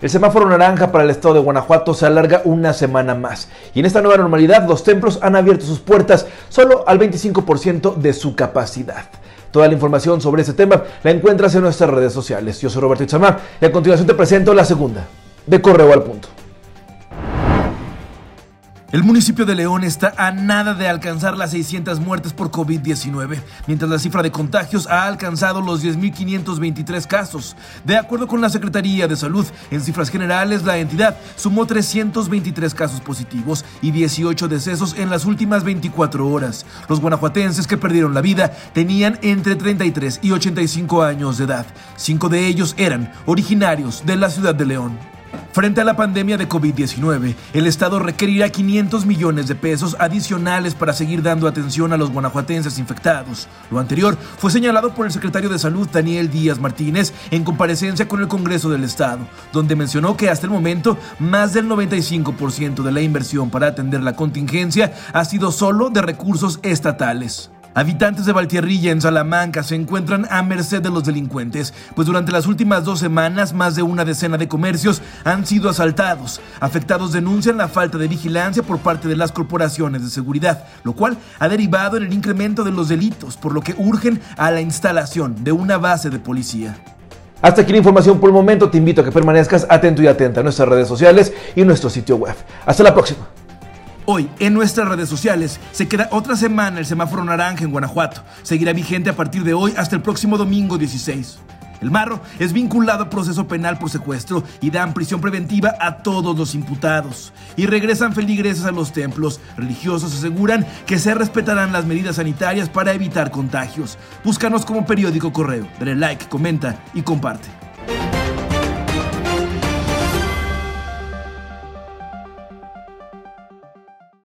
El semáforo naranja para el estado de Guanajuato se alarga una semana más y en esta nueva normalidad los templos han abierto sus puertas solo al 25% de su capacidad. Toda la información sobre este tema la encuentras en nuestras redes sociales. Yo soy Roberto Itzamar y a continuación te presento la segunda, de Correo al Punto. El municipio de León está a nada de alcanzar las 600 muertes por COVID-19, mientras la cifra de contagios ha alcanzado los 10.523 casos. De acuerdo con la Secretaría de Salud, en cifras generales la entidad sumó 323 casos positivos y 18 decesos en las últimas 24 horas. Los guanajuatenses que perdieron la vida tenían entre 33 y 85 años de edad. Cinco de ellos eran originarios de la ciudad de León. Frente a la pandemia de COVID-19, el Estado requerirá 500 millones de pesos adicionales para seguir dando atención a los guanajuatenses infectados. Lo anterior fue señalado por el secretario de Salud Daniel Díaz Martínez en comparecencia con el Congreso del Estado, donde mencionó que hasta el momento más del 95% de la inversión para atender la contingencia ha sido solo de recursos estatales. Habitantes de Valtierrilla en Salamanca se encuentran a merced de los delincuentes, pues durante las últimas dos semanas más de una decena de comercios han sido asaltados. Afectados denuncian la falta de vigilancia por parte de las corporaciones de seguridad, lo cual ha derivado en el incremento de los delitos, por lo que urgen a la instalación de una base de policía. Hasta aquí la información por el momento. Te invito a que permanezcas atento y atenta a nuestras redes sociales y nuestro sitio web. Hasta la próxima. Hoy, en nuestras redes sociales, se queda otra semana el semáforo naranja en Guanajuato. Seguirá vigente a partir de hoy hasta el próximo domingo 16. El marro es vinculado a proceso penal por secuestro y dan prisión preventiva a todos los imputados. Y regresan feligreses a los templos. Religiosos aseguran que se respetarán las medidas sanitarias para evitar contagios. Búscanos como periódico correo. Dale like, comenta y comparte.